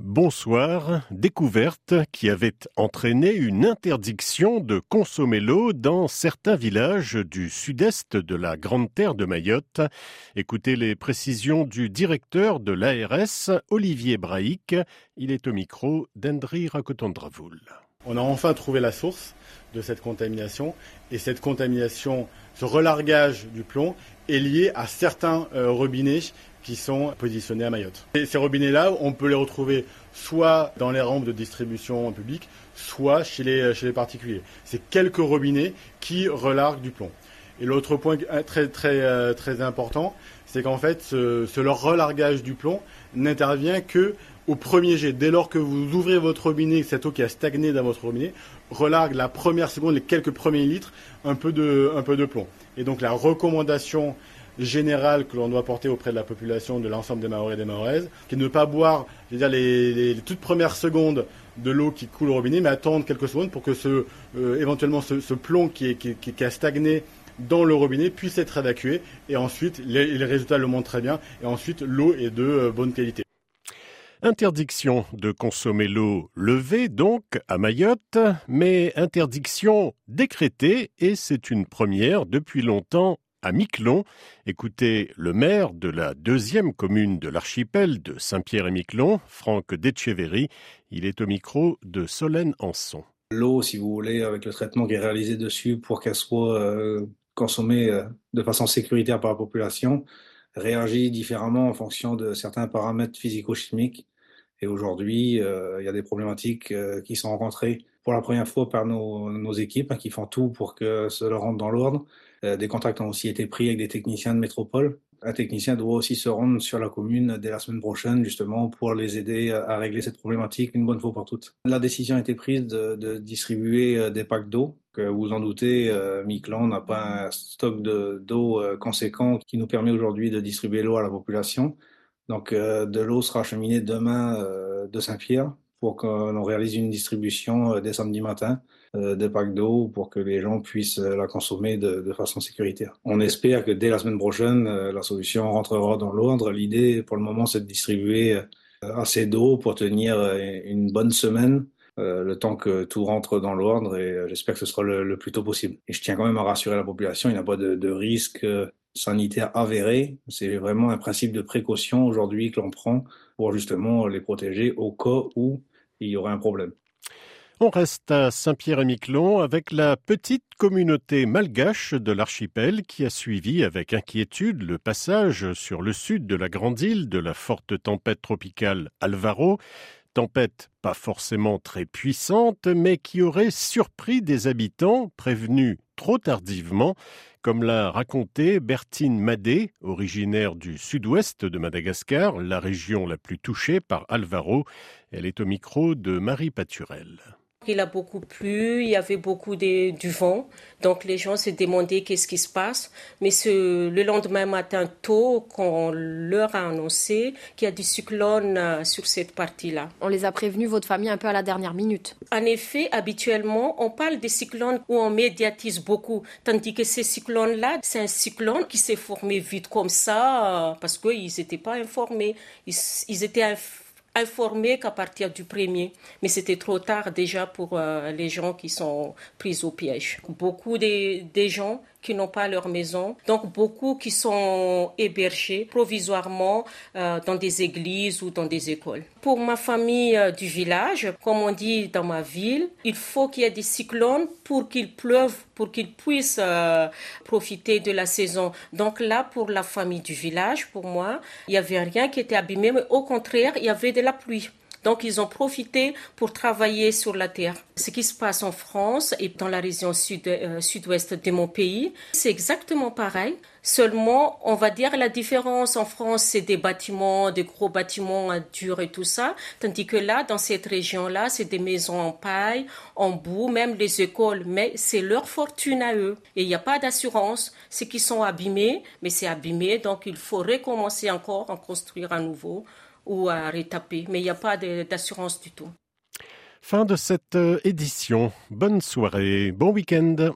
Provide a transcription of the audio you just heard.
Bonsoir. Découverte qui avait entraîné une interdiction de consommer l'eau dans certains villages du sud-est de la Grande Terre de Mayotte. Écoutez les précisions du directeur de l'ARS, Olivier Braïc. Il est au micro d'Hendry Racotondravoul. On a enfin trouvé la source de cette contamination et cette contamination, ce relargage du plomb est lié à certains euh, robinets qui sont positionnés à Mayotte. Ces robinets-là, on peut les retrouver soit dans les rampes de distribution publique, soit chez les, les particuliers. C'est quelques robinets qui relarguent du plomb. Et l'autre point très, très, euh, très important, c'est qu'en fait, ce, relargage du plomb n'intervient que au premier jet. Dès lors que vous ouvrez votre robinet, cette eau qui a stagné dans votre robinet relargue la première seconde, les quelques premiers litres, un peu de, plomb. Et donc la recommandation générale que l'on doit porter auprès de la population de l'ensemble des Maoris et des Mahoraises, qui est de ne pas boire dire, les, toutes premières secondes de l'eau qui coule au robinet, mais attendre quelques secondes pour que ce, euh, éventuellement ce, plomb qui, a stagné dans le robinet puisse être évacué et ensuite les, résultats le montrent très bien et ensuite l'eau est de euh, bonne qualité. Interdiction de consommer l'eau levée donc à Mayotte, mais interdiction décrétée et c'est une première depuis longtemps à Miquelon. Écoutez le maire de la deuxième commune de l'archipel de Saint-Pierre et Miquelon, Franck Decheverry. Il est au micro de Solène Anson. L'eau, si vous voulez, avec le traitement qui est réalisé dessus pour qu'elle soit euh, consommée euh, de façon sécuritaire par la population, réagit différemment en fonction de certains paramètres physico-chimiques. Et aujourd'hui, euh, il y a des problématiques qui sont rencontrées pour la première fois par nos, équipes, hein, qui font tout pour que cela rentre dans l'ordre. Euh, des contacts ont aussi été pris avec des techniciens de métropole. Un technicien doit aussi se rendre sur la commune dès la semaine prochaine, justement, pour les aider à régler cette problématique une bonne fois pour toutes. La décision a été prise de, distribuer euh, des packs d'eau. Vous vous en doutez, euh, n'a pas un stock d'eau euh, conséquent qui nous permet aujourd'hui de distribuer l'eau à la population. Donc, de l'eau sera acheminée demain de Saint-Pierre pour qu'on réalise une distribution dès samedi matin euh, des packs d'eau pour que les gens puissent euh, la consommer de, façon sécuritaire. On espère que dès la semaine prochaine, euh, la solution rentrera dans l'ordre. L'idée, pour le moment, c'est de distribuer assez d'eau pour tenir une bonne semaine le temps que tout rentre dans l'ordre et j'espère que ce sera le, plus tôt possible. Et je tiens quand même à rassurer la population, il n'y a pas de, risque sanitaire avéré. C'est vraiment un principe de précaution aujourd'hui que l'on prend pour justement les protéger au cas où il y aurait un problème. On reste à Saint-Pierre-et-Miquelon avec la petite communauté malgache de l'archipel qui a suivi avec inquiétude le passage sur le sud de la grande île de la forte tempête tropicale Alvaro. Tempête pas forcément très puissante, mais qui aurait surpris des habitants prévenus trop tardivement, comme l'a raconté Bertine Madé, originaire du sud-ouest de Madagascar, la région la plus touchée par Alvaro. Elle est au micro de Marie Paturel il a beaucoup plu, il y avait beaucoup de, du vent, donc les gens se demandaient qu'est-ce qui se passe. Mais ce, le lendemain matin tôt, quand on leur a annoncé qu'il y a du cyclone euh, sur cette partie-là. On les a prévenus, votre famille, un peu à la dernière minute. En effet, habituellement, on parle des cyclones où on médiatise beaucoup, tandis que ces cyclones-là, c'est un cyclone qui s'est formé vite comme ça, euh, parce qu'ils n'étaient pas informés. Ils, ils étaient informés informé qu'à partir du premier, mais c'était trop tard déjà pour euh, les gens qui sont pris au piège. Beaucoup des gens qui n'ont pas leur maison, donc beaucoup qui sont hébergés provisoirement euh, dans des églises ou dans des écoles. Pour ma famille euh, du village, comme on dit dans ma ville, il faut qu'il y ait des cyclones pour qu'il pleuve, pour qu'ils puissent euh, profiter de la saison. Donc là, pour la famille du village, pour moi, il n'y avait rien qui était abîmé, mais au contraire, il y avait de la pluie. Donc ils ont profité pour travailler sur la terre. Ce qui se passe en France et dans la région sud, euh, ouest de mon pays, c'est exactement pareil. Seulement, on va dire la différence en France, c'est des bâtiments, des gros bâtiments durs et tout ça, tandis que là, dans cette région-là, c'est des maisons en paille, en boue, même les écoles, mais c'est leur fortune à eux. Et il n'y a pas d'assurance. Ce qui sont abîmés, mais c'est abîmé, donc il faut recommencer encore, en construire à nouveau ou à retaper, mais il n'y a pas d'assurance du tout. Fin de cette euh, édition. Bonne soirée, bon week-end.